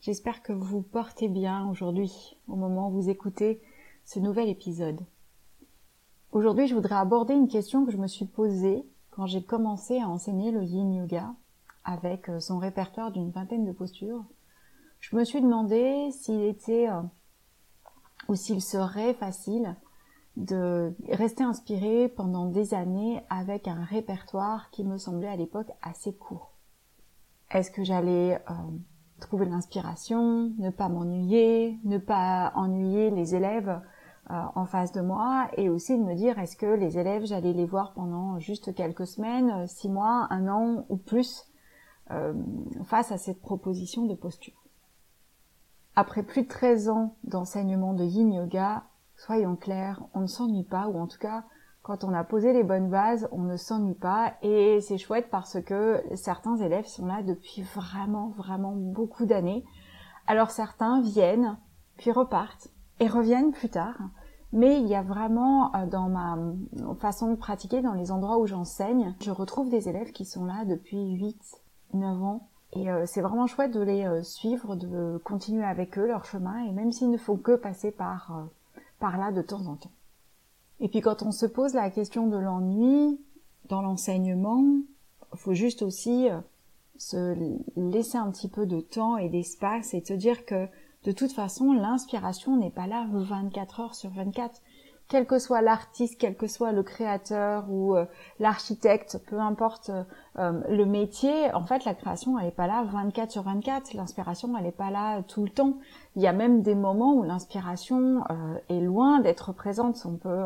J'espère que vous portez bien aujourd'hui au moment où vous écoutez ce nouvel épisode. Aujourd'hui, je voudrais aborder une question que je me suis posée quand j'ai commencé à enseigner le yin yoga avec euh, son répertoire d'une vingtaine de postures. Je me suis demandé s'il était euh, ou s'il serait facile de rester inspiré pendant des années avec un répertoire qui me semblait à l'époque assez court. Est-ce que j'allais euh, trouver l'inspiration, ne pas m'ennuyer, ne pas ennuyer les élèves euh, en face de moi et aussi de me dire est-ce que les élèves j'allais les voir pendant juste quelques semaines, six mois, un an ou plus euh, face à cette proposition de posture. Après plus de 13 ans d'enseignement de yin yoga, soyons clairs, on ne s'ennuie pas ou en tout cas quand on a posé les bonnes bases, on ne s'ennuie pas et c'est chouette parce que certains élèves sont là depuis vraiment, vraiment beaucoup d'années. Alors certains viennent, puis repartent et reviennent plus tard. Mais il y a vraiment euh, dans ma façon de pratiquer, dans les endroits où j'enseigne, je retrouve des élèves qui sont là depuis 8, 9 ans. Et euh, c'est vraiment chouette de les euh, suivre, de continuer avec eux leur chemin, et même s'il ne faut que passer par, par là de temps en temps. Et puis quand on se pose la question de l'ennui dans l'enseignement, faut juste aussi euh, se laisser un petit peu de temps et d'espace et se dire que de toute façon, l'inspiration n'est pas là 24 heures sur 24 quel que soit l'artiste, quel que soit le créateur ou euh, l'architecte, peu importe euh, le métier, en fait, la création, elle n'est pas là 24 sur 24. L'inspiration, elle n'est pas là tout le temps. Il y a même des moments où l'inspiration euh, est loin d'être présente. On peut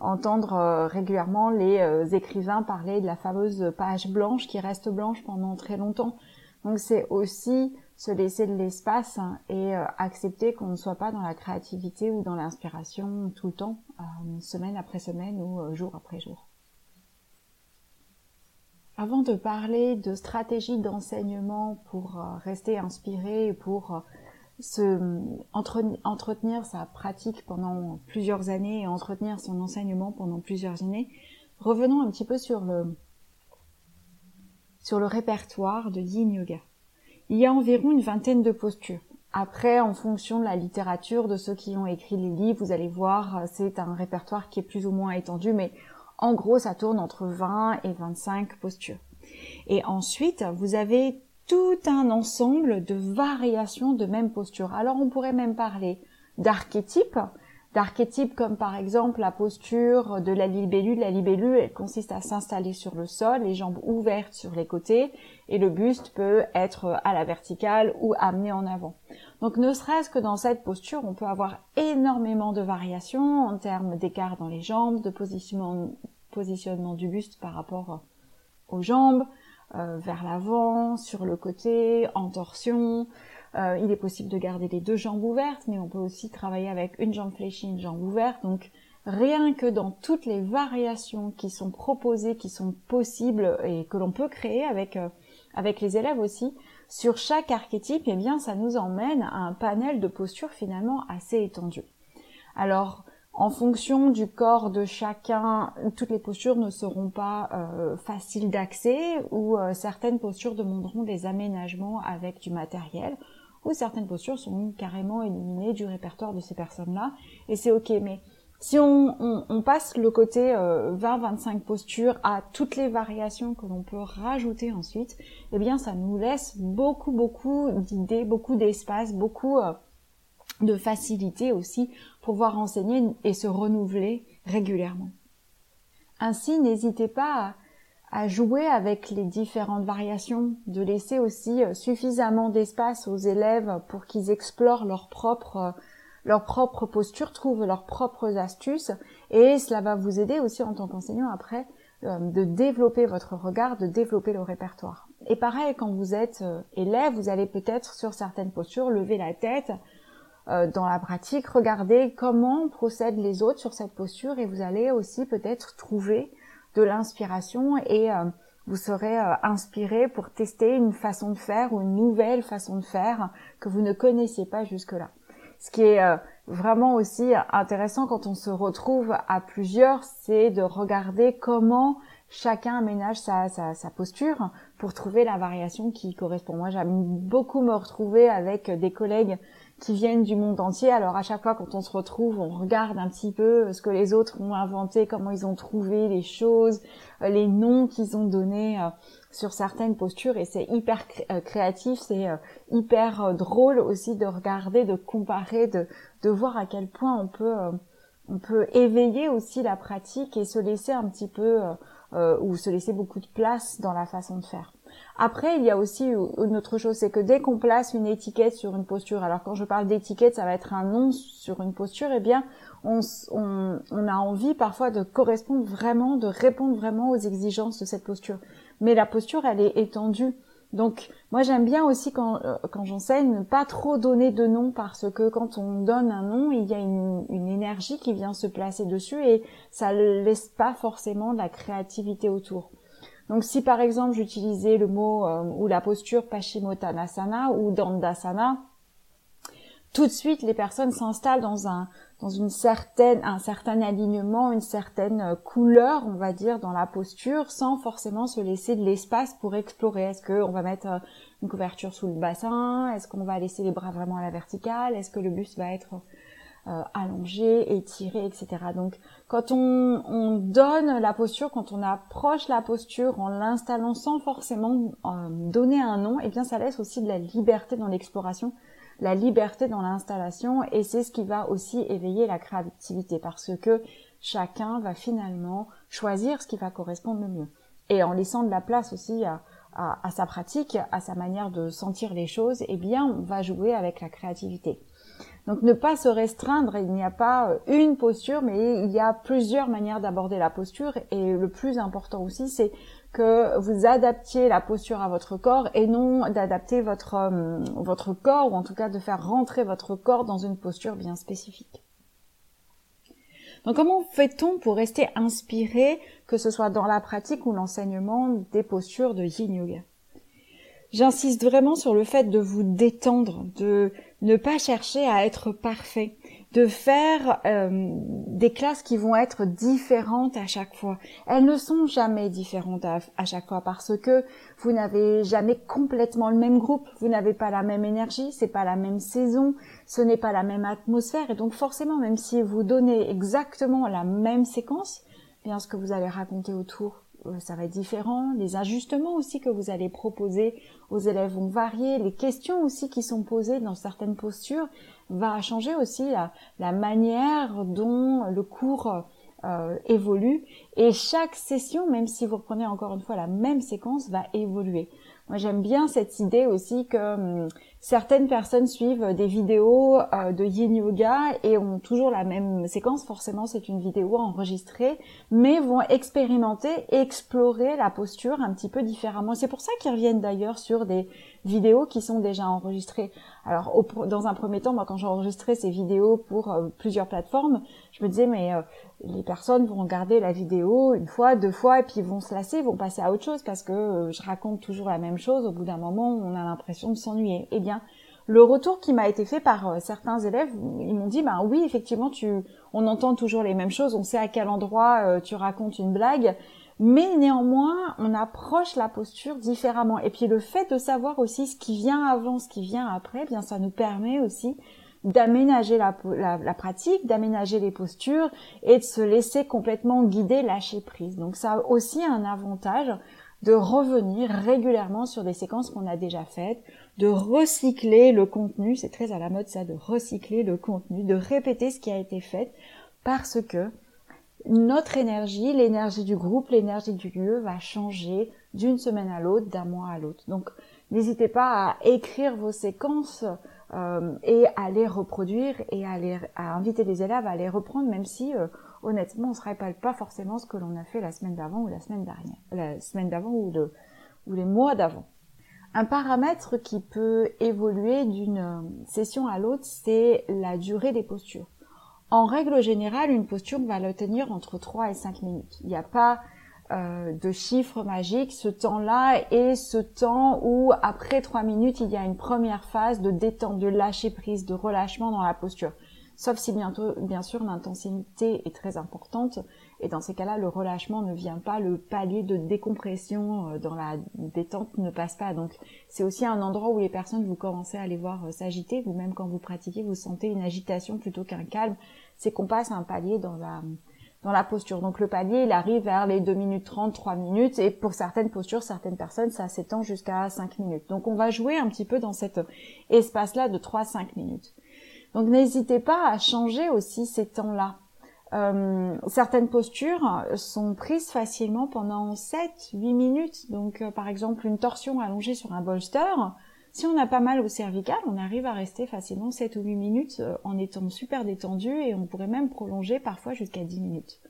entendre régulièrement les écrivains parler de la fameuse page blanche qui reste blanche pendant très longtemps. Donc c'est aussi se laisser de l'espace et euh, accepter qu'on ne soit pas dans la créativité ou dans l'inspiration tout le temps, euh, semaine après semaine ou euh, jour après jour. Avant de parler de stratégie d'enseignement pour rester inspiré, pour se entretenir sa pratique pendant plusieurs années et entretenir son enseignement pendant plusieurs années, revenons un petit peu sur le sur le répertoire de Yin Yoga. Il y a environ une vingtaine de postures. Après, en fonction de la littérature, de ceux qui ont écrit les livres, vous allez voir, c'est un répertoire qui est plus ou moins étendu, mais en gros, ça tourne entre 20 et 25 postures. Et ensuite, vous avez tout un ensemble de variations de même posture. Alors, on pourrait même parler d'archétypes, d'archétypes comme par exemple la posture de la libellule. La libellule, elle consiste à s'installer sur le sol, les jambes ouvertes sur les côtés, et le buste peut être à la verticale ou amené en avant. Donc ne serait-ce que dans cette posture, on peut avoir énormément de variations en termes d'écart dans les jambes, de positionnement, du buste par rapport aux jambes, euh, vers l'avant, sur le côté, en torsion, euh, il est possible de garder les deux jambes ouvertes, mais on peut aussi travailler avec une jambe fléchie, une jambe ouverte. Donc rien que dans toutes les variations qui sont proposées, qui sont possibles et que l'on peut créer avec euh, avec les élèves aussi, sur chaque archétype, eh bien ça nous emmène à un panel de postures finalement assez étendu. Alors en fonction du corps de chacun, toutes les postures ne seront pas euh, faciles d'accès ou certaines postures demanderont des aménagements avec du matériel ou certaines postures sont carrément éliminées du répertoire de ces personnes-là, et c'est ok. Mais si on, passe le côté 20-25 euh, postures à toutes les variations que l'on peut rajouter ensuite, eh bien ça nous laisse beaucoup beaucoup d'idées, beaucoup d'espace, beaucoup euh, de facilité aussi pour pouvoir enseigner et se renouveler régulièrement. Ainsi, n'hésitez pas à à jouer avec les différentes variations, de laisser aussi euh, suffisamment d'espace aux élèves pour qu'ils explorent leur propre euh, leur propre posture, trouvent leurs propres astuces et cela va vous aider aussi en tant qu'enseignant après euh, de développer votre regard, de développer le répertoire. Et pareil, quand vous êtes élève, vous allez peut-être sur certaines postures lever la tête dans la pratique, regarder comment procèdent les autres sur cette posture et vous allez aussi peut-être trouver de l'inspiration et euh, vous serez inspiré pour tester une façon de faire ou une nouvelle façon de faire que vous ne connaissiez pas jusque-là. Ce qui est vraiment aussi intéressant quand on se retrouve à plusieurs, c'est de regarder comment chacun aménage sa, sa, sa, posture pour trouver la variation qui correspond. Moi, j'aime beaucoup me retrouver avec des collègues qui viennent du monde entier. Alors à chaque fois quand on se retrouve, on regarde un petit peu ce que les autres ont inventé, comment ils ont trouvé les choses, euh, les noms qu'ils ont donnés euh, sur certaines postures et c'est hyper euh, créatif, c'est hyper drôle aussi de regarder, de comparer, de, de voir à quel point on peut on peut éveiller aussi la pratique et se laisser un petit peu euh, ou se laisser beaucoup de place dans la façon de faire. Après, il y a aussi une autre chose, c'est que dès qu'on place une étiquette sur une posture, alors quand je parle d'étiquette, ça va être un nom sur une posture, eh bien, on, on, on, a envie parfois de correspondre vraiment, de répondre vraiment aux exigences de cette posture. Mais la posture, elle est étendue. Donc moi j'aime bien aussi quand, euh, quand j'enseigne ne pas trop donner de nom parce que quand on donne un nom, il y a une, une énergie qui vient se placer dessus et ça laisse pas forcément de la créativité autour. Donc si par exemple j'utilisais le mot euh, ou la posture Paschimottanasana ou Dandasana, tout de suite les personnes s'installent dans un dans une certaine un certain alignement, une certaine euh, couleur, on va dire dans la posture sans forcément se laisser de l'espace pour explorer. Est-ce qu'on va mettre euh, une couverture sous le bassin? Est-ce qu'on va laisser les bras vraiment à la verticale? Est-ce que le buste va être euh, allongé, étiré, etc. Donc quand on, on, donne la posture, quand on approche la posture en l'installant sans forcément donner un nom, eh bien ça laisse aussi de la liberté dans l'exploration la liberté dans l'installation et c'est ce qui va aussi éveiller la créativité parce que chacun va finalement choisir ce qui va correspondre le mieux. Et en laissant de la place aussi à, à, sa pratique, à sa manière de sentir les choses, eh bien, on va jouer avec la créativité. Donc ne pas se restreindre, il n'y a pas euh, une posture, mais il y a plusieurs manières d'aborder la posture. Et le plus important aussi, c'est que vous adaptiez la posture à votre corps et non d'adapter votre, euh, votre corps, ou en tout cas de faire rentrer votre corps dans une posture bien spécifique. Donc comment fait-on pour rester inspiré, que ce soit dans la pratique ou l'enseignement des postures de yin yoga? J'insiste vraiment sur le fait de vous détendre, de ne pas chercher à être parfait, de faire euh, des classes qui vont être différentes à chaque fois. Elles ne sont jamais différentes à, chaque fois parce que vous n'avez jamais complètement le même groupe, vous n'avez pas la même énergie, c'est pas la même saison, ce n'est pas la même atmosphère et donc forcément même si vous donnez exactement la même séquence, eh bien ce que vous allez raconter autour ça va être différent. Les ajustements aussi que vous allez proposer aux élèves vont varier. Les questions aussi qui sont posées dans certaines postures va changer aussi la, manière dont le cours euh, évolue. Et chaque session, même si vous reprenez encore une fois la même séquence, va évoluer. Moi, j'aime bien cette idée aussi que hum, certaines personnes suivent des vidéos euh, de yin yoga et ont toujours la même séquence. Forcément, c'est une vidéo enregistrée, mais vont expérimenter, explorer la posture un petit peu différemment. C'est pour ça qu'ils reviennent d'ailleurs sur des vidéos qui sont déjà enregistrées. Alors, dans un premier temps, moi, quand j'enregistrais ces vidéos pour euh, plusieurs plateformes, je me disais, mais euh, les personnes vont regarder la vidéo une fois, deux fois, et puis vont se lasser, vont passer à autre chose parce que euh, je raconte toujours la même chose. Au bout d'un moment, on a l'impression de s'ennuyer. Eh bien, le retour qui m'a été fait par euh, certains élèves, ils m'ont dit, ben oui, effectivement, tu, on entend toujours les mêmes choses, on sait à quel endroit tu racontes une blague, mais néanmoins, on approche la posture différemment. Et puis le fait de savoir aussi ce qui vient avant, ce qui vient après, eh bien ça nous permet aussi d'aménager la, la, pratique, d'aménager les postures et de se laisser complètement guider, lâcher prise. Donc ça a aussi un avantage de revenir régulièrement sur des séquences qu'on a déjà faites, de recycler le contenu, c'est très à la mode ça, de recycler le contenu, de répéter ce qui a été fait, parce que notre énergie, l'énergie du groupe, l'énergie du lieu va changer d'une semaine à l'autre, d'un mois à l'autre. Donc n'hésitez pas à écrire vos séquences euh, et à les reproduire et à, les, à inviter les élèves à les reprendre, même si euh, honnêtement on se rappelle pas forcément ce que l'on a fait la semaine d'avant ou la semaine dernière, la semaine d'avant ou, ou les mois d'avant. Un paramètre qui peut évoluer d'une session à l'autre, c'est la durée des postures. En règle générale, une posture va le tenir entre 3 et 5 minutes. Il n'y a pas euh, de chiffre magique, ce temps-là est ce temps où après 3 minutes, il y a une première phase de détente, de lâcher prise, de relâchement dans la posture. Sauf si bientôt, bien sûr l'intensité est très importante et dans ces cas-là le relâchement ne vient pas, le palier de décompression euh, dans la détente ne passe pas. Donc c'est aussi un endroit où les personnes vous commencez à les voir euh, s'agiter, vous-même quand vous pratiquez vous sentez une agitation plutôt qu'un calme, c'est qu'on passe un palier dans la dans la posture. Donc le palier, il arrive vers les 2 minutes 30, 3 minutes, et pour certaines postures, certaines personnes, ça s'étend jusqu'à 5 minutes. Donc on va jouer un petit peu dans cet espace-là de 3-5 minutes. Donc n'hésitez pas à changer aussi ces temps-là. Euh, certaines postures sont prises facilement pendant 7-8 minutes. Donc euh, par exemple une torsion allongée sur un bolster, si on a pas mal au cervical, on arrive à rester facilement 7 ou 8 minutes euh, en étant super détendu et on pourrait même prolonger parfois jusqu'à 10 minutes.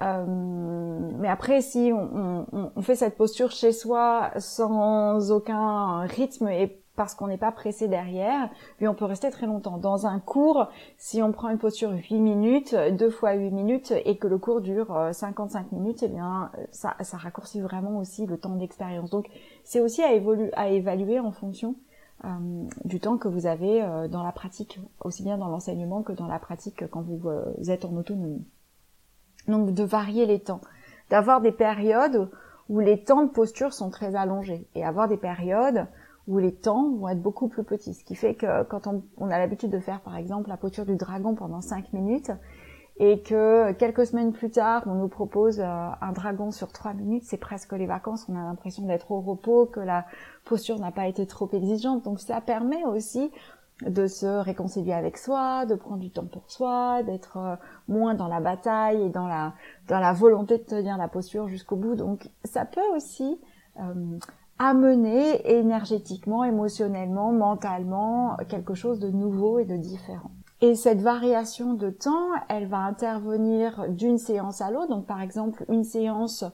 mais après, si on, on, fait cette posture chez soi sans aucun rythme et parce qu'on n'est pas pressé derrière, puis on peut rester très longtemps. Dans un cours, si on prend une posture 8 minutes, 2 fois 8 minutes, et que le cours dure 55 euh, minutes, eh bien, ça, ça raccourcit vraiment aussi le temps d'expérience. Donc, c'est aussi à, évoluer, à évaluer en fonction euh, du temps que vous avez euh, dans la pratique, aussi bien dans l'enseignement que dans la pratique quand vous, vous êtes en autonomie. Donc, de varier les temps, d'avoir des périodes où les temps de posture sont très allongés, et avoir des périodes où les temps vont être beaucoup plus petits. Ce qui fait que quand on, a l'habitude de faire par exemple la posture du dragon pendant 5 minutes et que quelques semaines plus tard on nous propose euh, un dragon sur 3 minutes, c'est presque les vacances, on a l'impression d'être au repos, que la posture n'a pas été trop exigeante. Donc ça permet aussi de se réconcilier avec soi, de prendre du temps pour soi, d'être euh, moins dans la bataille et dans la dans la volonté de tenir la posture jusqu'au bout. Donc ça peut aussi euh, amener énergétiquement, émotionnellement, mentalement quelque chose de nouveau et de différent. Et cette variation de temps, elle va intervenir d'une séance à l'autre. Donc par exemple, une séance,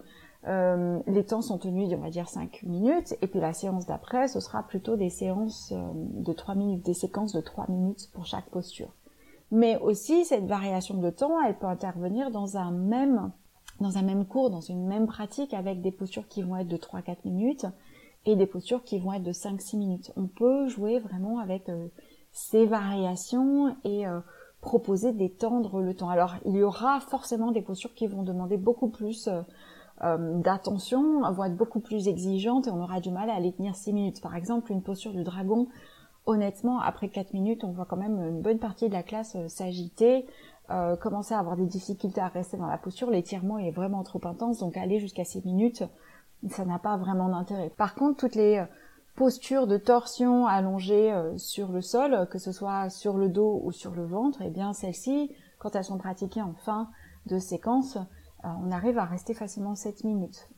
euh, les temps sont tenus, on va dire 5 minutes, et puis la séance d'après, ce sera plutôt des séances euh, de 3 minutes, des séquences de 3 minutes pour chaque posture. Mais aussi, cette variation de temps, elle peut intervenir dans un même dans un même cours, dans une même pratique, avec des postures qui vont être de 3-4 minutes, et des postures qui vont être de 5-6 minutes. On peut jouer vraiment avec euh, ces variations et euh, proposer d'étendre le temps. Alors il y aura forcément des postures qui vont demander beaucoup plus euh, d'attention, vont être beaucoup plus exigeantes et on aura du mal à les tenir 6 minutes. Par exemple, une posture du dragon, honnêtement, après 4 minutes, on voit quand même une bonne partie de la classe s'agiter, commencer à avoir des difficultés à rester dans la posture. L'étirement est vraiment trop intense, donc aller jusqu'à 6 minutes, ça n'a pas vraiment d'intérêt. Par contre, toutes les euh, postures de torsion allongées euh, sur le sol, que ce soit sur le dos ou sur le ventre, eh bien celles-ci, quand elles sont pratiquées en fin de séquence, euh, on arrive à rester facilement 7 minutes.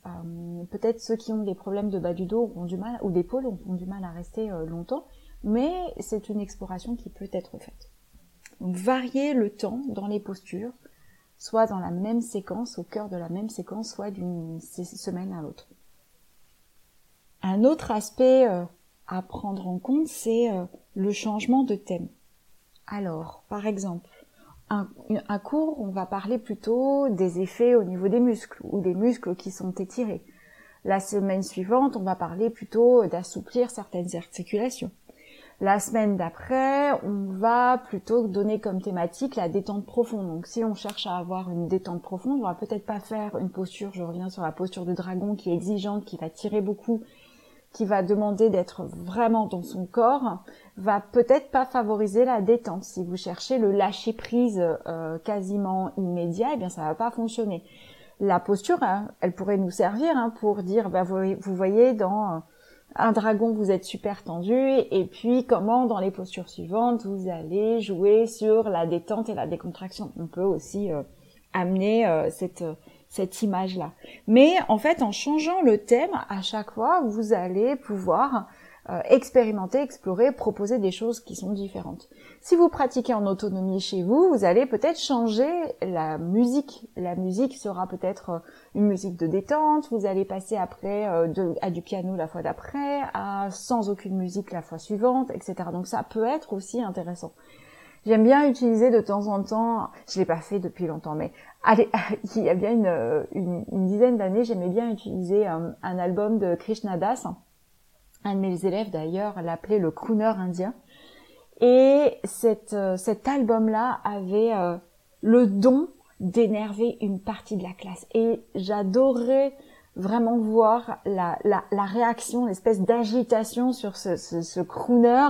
Peut-être ceux qui ont des problèmes de bas du dos ont du mal, ou d'épaule ont du mal à rester longtemps, mais c'est une exploration qui peut être faite. Donc varier le temps dans les postures, soit dans la même séquence, au cœur de la même séquence, soit d'une semaine à l'autre. Un autre aspect euh, à prendre en compte, c'est euh, le changement de thème. Alors, par exemple, un, un, cours, on va parler plutôt des effets au niveau des muscles ou des muscles qui sont étirés. La semaine suivante, on va parler plutôt d'assouplir certaines articulations. La semaine d'après, on va plutôt donner comme thématique la détente profonde. Donc si on cherche à avoir une détente profonde, on va peut-être pas faire une posture, je reviens sur la posture de dragon qui est exigeante, qui va tirer beaucoup, qui va demander d'être vraiment dans son corps, va peut-être pas favoriser la détente. Si vous cherchez le lâcher prise euh, quasiment immédiat, eh bien ça va pas fonctionner. La posture, hein, elle pourrait nous servir hein, pour dire, bah, vous, vous voyez dans un dragon, vous êtes super tendu, et puis comment dans les postures suivantes, vous allez jouer sur la détente et la décontraction. On peut aussi euh, amener euh, cette, cette image-là. Mais en fait, en changeant le thème, à chaque fois, vous allez pouvoir euh, expérimenter, explorer, proposer des choses qui sont différentes. Si vous pratiquez en autonomie chez vous, vous allez peut-être changer la musique. La musique sera peut-être euh, une musique de détente, vous allez passer après de, à du piano la fois d'après, à sans aucune musique la fois suivante, etc. Donc ça peut être aussi intéressant. J'aime bien utiliser de temps en temps, je l'ai pas fait depuis longtemps, mais il y a bien une, une, dizaine d'années, j'aimais bien utiliser un, album de Krishna Das. Un de mes élèves d'ailleurs l'appelait le crooner indien. Et cette, euh, cet album-là avait euh, le don d'énerver une partie de la classe. Et j'adorais vraiment voir la, la, la réaction, l'espèce d'agitation sur ce, ce, ce crooner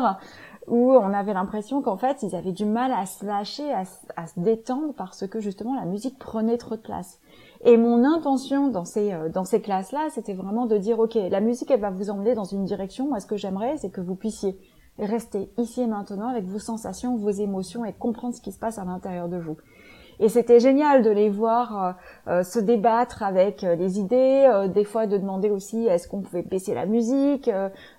où on avait l'impression qu'en fait ils avaient du mal à se lâcher, à, se détendre parce que justement la musique prenait trop de place. Et mon intention dans ces euh, dans ces classes-là, c'était vraiment de dire ok, la musique elle va vous emmener dans une direction. Moi, ce que j'aimerais, c'est que vous puissiez rester ici et maintenant avec vos sensations, vos émotions et comprendre ce qui se passe à l'intérieur de vous. Et c'était génial de les voir euh, euh, se débattre avec euh, les idées, des fois de demander aussi est-ce qu'on pouvait baisser la musique,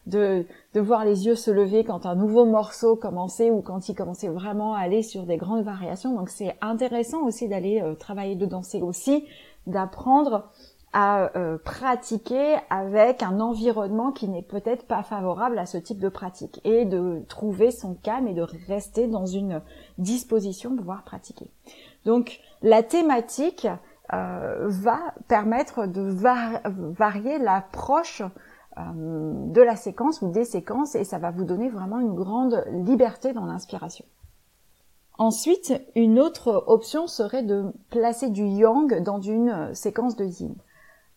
de, de voir les yeux se lever quand un nouveau morceau commençait ou quand il commençait vraiment à aller sur des grandes variations. Donc c'est intéressant aussi d'aller travailler de danser aussi, d'apprendre à pratiquer avec un environnement qui n'est peut-être pas favorable à ce type de pratique et de trouver son calme et de rester dans une disposition de pouvoir pratiquer. Donc la thématique euh, va permettre de varier l'approche euh, de la séquence ou des séquences et ça va vous donner vraiment une grande liberté dans l'inspiration. Ensuite, une autre option serait de placer du yang dans une séquence de yin.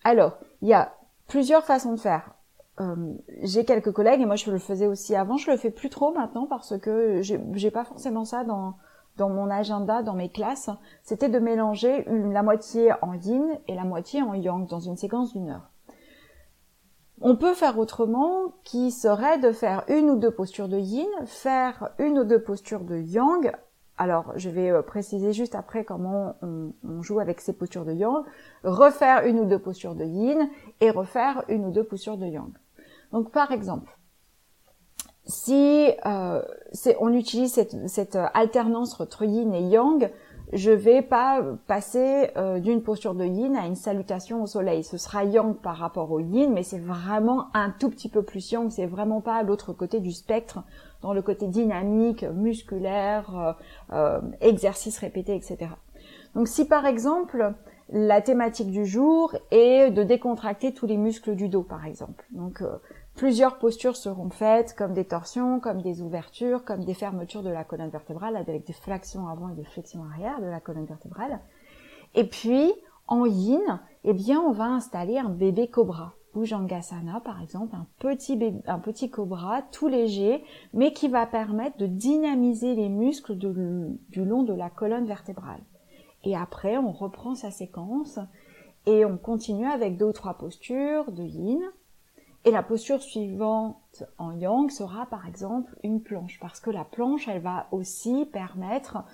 Alors, il y a plusieurs façons de faire. Euh, j'ai quelques collègues et moi je le faisais aussi avant, je le fais plus trop maintenant parce que j'ai pas forcément ça dans dans mon agenda, dans mes classes, c'était de mélanger la moitié en yin et la moitié en yang dans une séquence d'une heure. On peut faire autrement, qui serait de faire une ou deux postures de yin, faire une ou deux postures de yang. Alors, je vais euh, préciser juste après comment on, joue avec ces postures de yang, refaire une ou deux postures de yin et refaire une ou deux postures de yang. Donc, par exemple, si euh, on utilise cette, cette, alternance entre yin et yang, je vais pas passer euh, d'une posture de yin à une salutation au soleil. Ce sera yang par rapport au yin, mais c'est vraiment un tout petit peu plus yang. C'est vraiment pas l'autre côté du spectre, dans le côté dynamique, musculaire, euh, euh exercice répété, etc. Donc si par exemple la thématique du jour est de décontracter tous les muscles du dos, par exemple. Plusieurs postures seront faites, comme des torsions, comme des ouvertures, comme des fermetures de la colonne vertébrale, avec des flexions avant et des flexions arrière de la colonne vertébrale. Et puis, en yin, eh bien, on va installer un bébé cobra. Bhujangasana, par exemple, un petit, un petit cobra tout léger, mais qui va permettre de dynamiser les muscles du long de la colonne vertébrale. Et après, on reprend sa séquence et on continue avec deux ou trois postures de yin, et la posture suivante en yang sera par exemple une planche, parce que la planche, elle va aussi permettre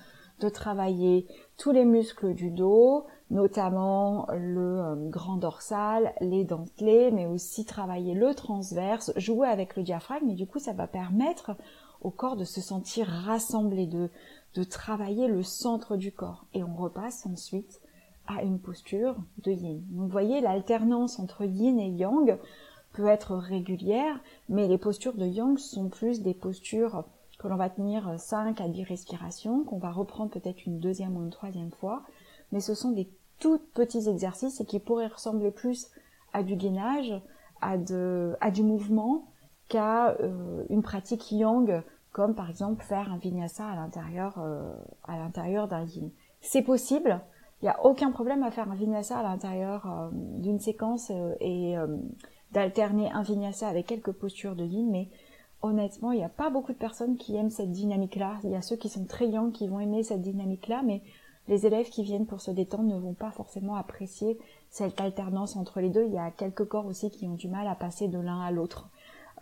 de travailler tous les muscles du dos, notamment le euh, grand dorsal, les dentelés, mais aussi travailler le transverse, jouer avec le diaphragme, et du coup ça va permettre au corps de se sentir rassemblé, de, de travailler le centre du corps. Et on repasse ensuite à une posture de yin. vous voyez l'alternance entre yin et yang peut être régulière, mais les postures de Yang sont plus des postures que l'on va tenir 5 à 10 respirations, qu'on va reprendre peut-être une deuxième ou une troisième fois, mais ce sont des tout petits exercices et qui pourraient ressembler plus à du gainage, à, du mouvement, qu'à euh, une pratique yang, comme par exemple faire un vinyasa à l'intérieur euh, à l'intérieur d'un yin. C'est possible, il n'y a aucun problème à faire un vinyasa à l'intérieur euh, d'une séquence et d'alterner un vinyasa avec quelques postures de yin, mais honnêtement, il n'y a pas beaucoup de personnes qui aiment cette dynamique-là. Il y a ceux qui sont très young qui vont aimer cette dynamique-là, mais les élèves qui viennent pour se détendre ne vont pas forcément apprécier cette alternance entre les deux. Il y a quelques corps aussi qui ont du mal à passer de l'un à l'autre.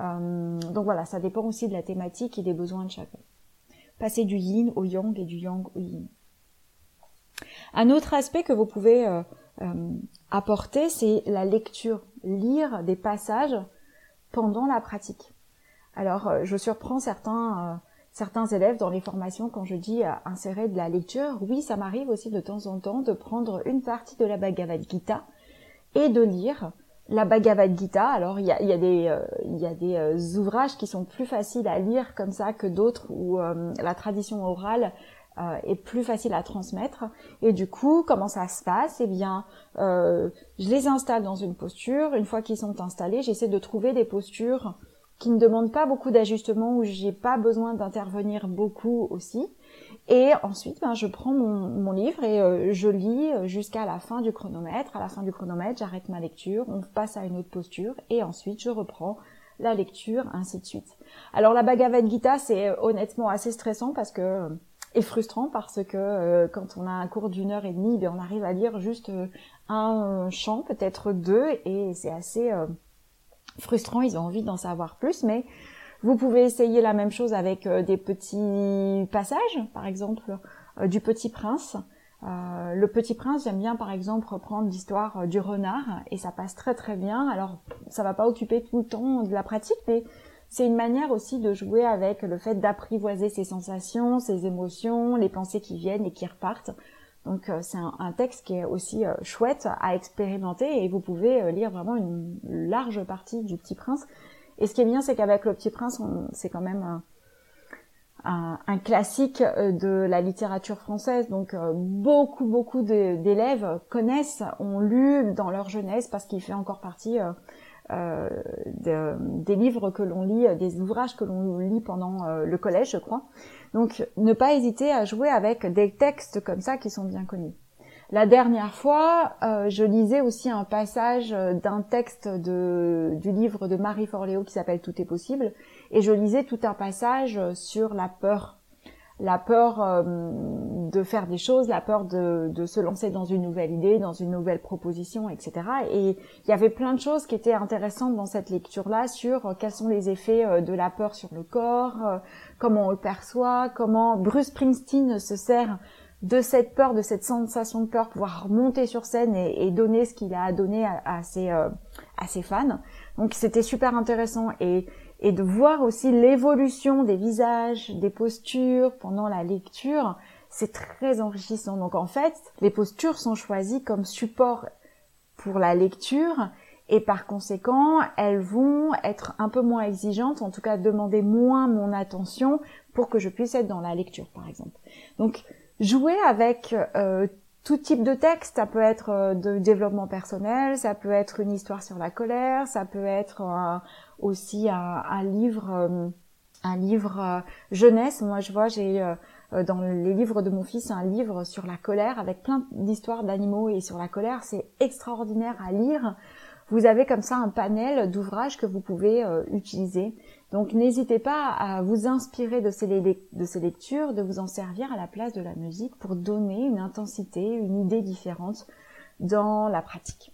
Euh, donc voilà, ça dépend aussi de la thématique et des besoins de chacun. Passer du yin au yang et du yang au yin. Un autre aspect que vous pouvez euh, euh, apporter, c'est la lecture, lire des passages pendant la pratique. Alors, je surprends certains certains élèves dans les formations quand je dis insérer de la lecture. Oui, ça m'arrive aussi de temps en temps de prendre une partie de la Bhagavad Gita et de lire la Bhagavad Gita. Alors il y a, des, y a des euh, euh, ouvrages qui sont plus faciles à lire comme ça que d'autres où euh, la tradition orale est plus facile à transmettre. Et du coup, comment ça se passe? Eh bien, je les installe dans une posture. Une fois qu'ils sont installés, j'essaie de trouver des postures qui ne demande pas beaucoup d'ajustements, où j'ai pas besoin d'intervenir beaucoup aussi. Et ensuite, ben, je prends mon, mon livre et euh, je lis jusqu'à la fin du chronomètre. À la fin du chronomètre, j'arrête ma lecture, on passe à une autre posture et ensuite je reprends la lecture, ainsi de suite. Alors la Bhagavad Gita, c'est euh, honnêtement assez stressant parce que frustrant parce que euh, quand on a un cours d'une heure et demie, ben, on arrive à lire juste un chant, peut-être deux, et c'est assez frustrant, ils ont envie d'en savoir plus, mais vous pouvez essayer la même chose avec euh, des petits passages, par exemple euh, du Petit Prince. Euh, le Petit Prince, j'aime bien par exemple reprendre l'histoire du renard et ça passe très très bien. Alors ça va pas occuper tout le temps de la pratique, mais c'est une manière aussi de jouer avec le fait d'apprivoiser ses sensations, ses émotions, les pensées qui viennent et qui repartent. Donc euh, c'est un, texte qui est aussi euh, chouette à expérimenter et vous pouvez euh, lire vraiment une large partie du Petit Prince. Et ce qui est bien, c'est qu'avec le Petit Prince, c'est quand même un, un, classique de la littérature française. Donc beaucoup beaucoup d'élèves connaissent, ont lu dans leur jeunesse parce qu'il fait encore partie euh, des livres que l'on lit, des ouvrages que l'on lit pendant le collège, je crois. Donc ne pas hésiter à jouer avec des textes comme ça qui sont bien connus. La dernière fois, euh, je lisais aussi un passage d'un texte de, du livre de Marie Forleo qui s'appelle Tout est possible, et je lisais tout un passage sur la peur la peur euh, de faire des choses, la peur de, de, se lancer dans une nouvelle idée, dans une nouvelle proposition, etc. Et il y avait plein de choses qui étaient intéressantes dans cette lecture-là sur euh, quels sont les effets euh, de la peur sur le corps, comment on le perçoit, comment Bruce Springsteen se sert de cette peur, de cette sensation de peur, pouvoir monter sur scène et, et donner ce qu'il a à donner à, à, ses, à ses fans. Donc c'était super intéressant et et de voir aussi l'évolution des visages, des postures pendant la lecture, c'est très enrichissant. Donc en fait, les postures sont choisies comme support pour la lecture et par conséquent, elles vont être un peu moins exigeantes, en tout cas demander moins mon attention pour que je puisse être dans la lecture, par exemple. Donc jouer avec euh, tout type de texte, ça peut être euh, de développement personnel, ça peut être une histoire sur la colère, ça peut être aussi un, livre, euh, un livre euh, jeunesse. Moi, je vois, j'ai dans les livres de mon fils un livre sur la colère avec plein d'histoires d'animaux et sur la colère. C'est extraordinaire à lire. Vous avez comme ça un panel d'ouvrages que vous pouvez utiliser. Donc n'hésitez pas à vous inspirer de ces, lectures, de vous en servir à la place de la musique pour donner une intensité, une idée différente dans la pratique.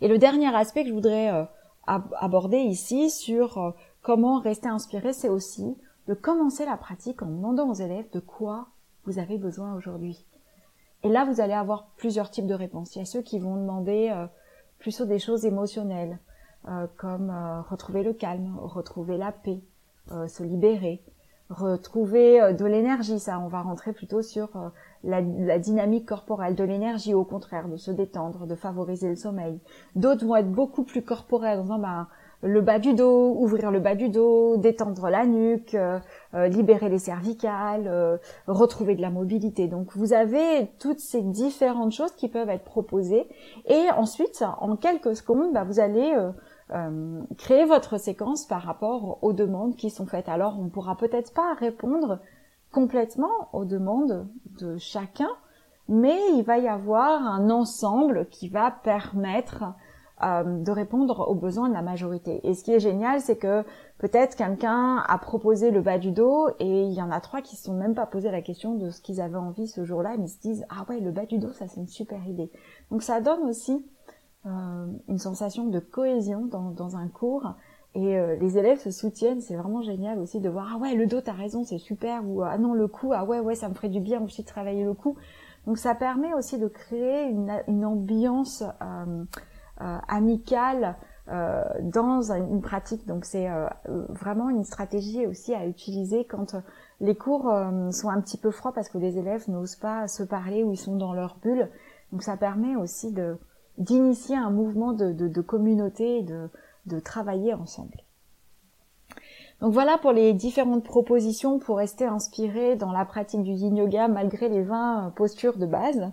Et le dernier aspect que je voudrais euh, aborder ici sur euh, comment rester inspiré, c'est aussi de commencer la pratique en demandant aux élèves de quoi vous avez besoin aujourd'hui. Et là, vous allez avoir plusieurs types de réponses. Il y a ceux qui vont demander euh, plutôt des choses émotionnelles, euh, comme euh, retrouver le calme, retrouver la paix, euh, se libérer, retrouver de l'énergie. Ça, on va rentrer plutôt sur la, dynamique corporelle, de l'énergie au contraire, de se détendre, de favoriser le sommeil. D'autres vont être beaucoup plus corporels, en disant bah, le bas du dos, ouvrir le bas du dos, détendre la nuque, libérer les cervicales, retrouver de la mobilité. Donc vous avez toutes ces différentes choses qui peuvent être proposées et ensuite en quelques secondes, bah, vous allez euh, créer votre séquence par rapport aux demandes qui sont faites. Alors, on pourra peut-être pas répondre complètement aux demandes de chacun, mais il va y avoir un ensemble qui va permettre euh, de répondre aux besoins de la majorité. Et ce qui est génial, c'est que peut-être quelqu'un a proposé le bas du dos et il y en a trois qui se sont même pas posé la question de ce qu'ils avaient envie ce jour-là, mais ils se disent ah ouais le bas du dos ça c'est une super idée. Donc ça donne aussi euh, une sensation de cohésion dans, dans un cours et euh, les élèves se soutiennent, c'est vraiment génial aussi de voir ah ouais le dos t'as raison c'est super ou ah non le cou ah ouais ouais ça me ferait du bien aussi de travailler le cou. Donc ça permet aussi de créer une, une ambiance euh, amicale euh, dans une pratique. Donc c'est euh, vraiment une stratégie aussi à utiliser quand les cours sont un petit peu froids parce que les élèves n'osent pas se parler ou ils sont dans leur bulle. Donc ça permet aussi de d'initier un mouvement de, communauté, de, de travailler ensemble. Donc voilà pour les différentes propositions pour rester inspiré dans la pratique du yin yoga malgré les 20 postures de base.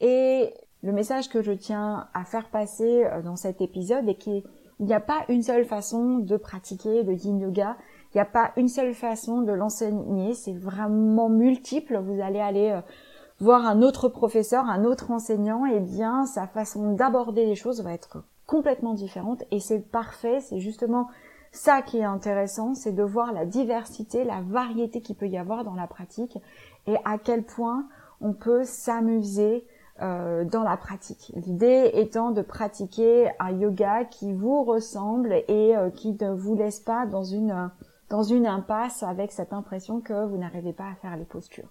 Et le message que je tiens à faire passer euh, dans cet épisode est qu'il n'y a pas une seule façon de pratiquer le yin yoga. Il n'y a pas une seule façon de l'enseigner. C'est vraiment multiple. Vous allez aller euh, voir un autre professeur, un autre enseignant, et eh bien sa façon d'aborder les choses va être complètement différente. Et c'est parfait. C'est justement ça qui est intéressant, c'est de voir la diversité, la variété qu'il peut y avoir dans la pratique et à quel point on peut s'amuser euh, dans la pratique. L'idée étant de pratiquer un yoga qui vous ressemble et euh, qui ne vous laisse pas dans une impasse avec cette impression que vous n'arrivez pas à faire les postures.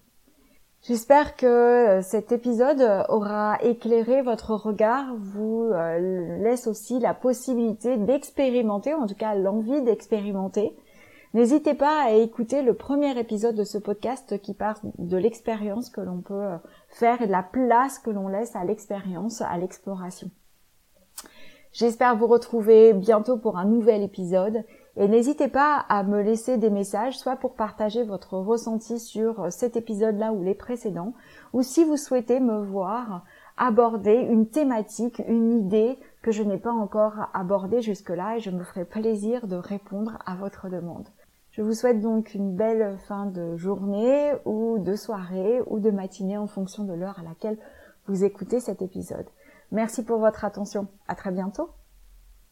J'espère que euh, cet épisode aura éclairé votre regard, vous laisse aussi la possibilité d'expérimenter, en tout cas l'envie d'expérimenter, N'hésitez pas à écouter le premier épisode de ce podcast qui parle de l'expérience que l'on peut euh, faire et de la place que l'on laisse à l'expérience, à l'exploration. J'espère vous retrouver bientôt pour un nouvel épisode et n'hésitez pas à me laisser des messages, soit pour partager votre ressenti sur euh, cet épisode-là ou les précédents, ou si vous souhaitez me voir aborder une thématique, une idée que je n'ai pas encore abordée jusque-là et je me ferai plaisir de répondre à votre demande. Je vous souhaite donc une belle fin de journée ou de soirée ou de matinée en fonction de l'heure à laquelle vous écoutez cet épisode. Merci pour votre attention. À très bientôt.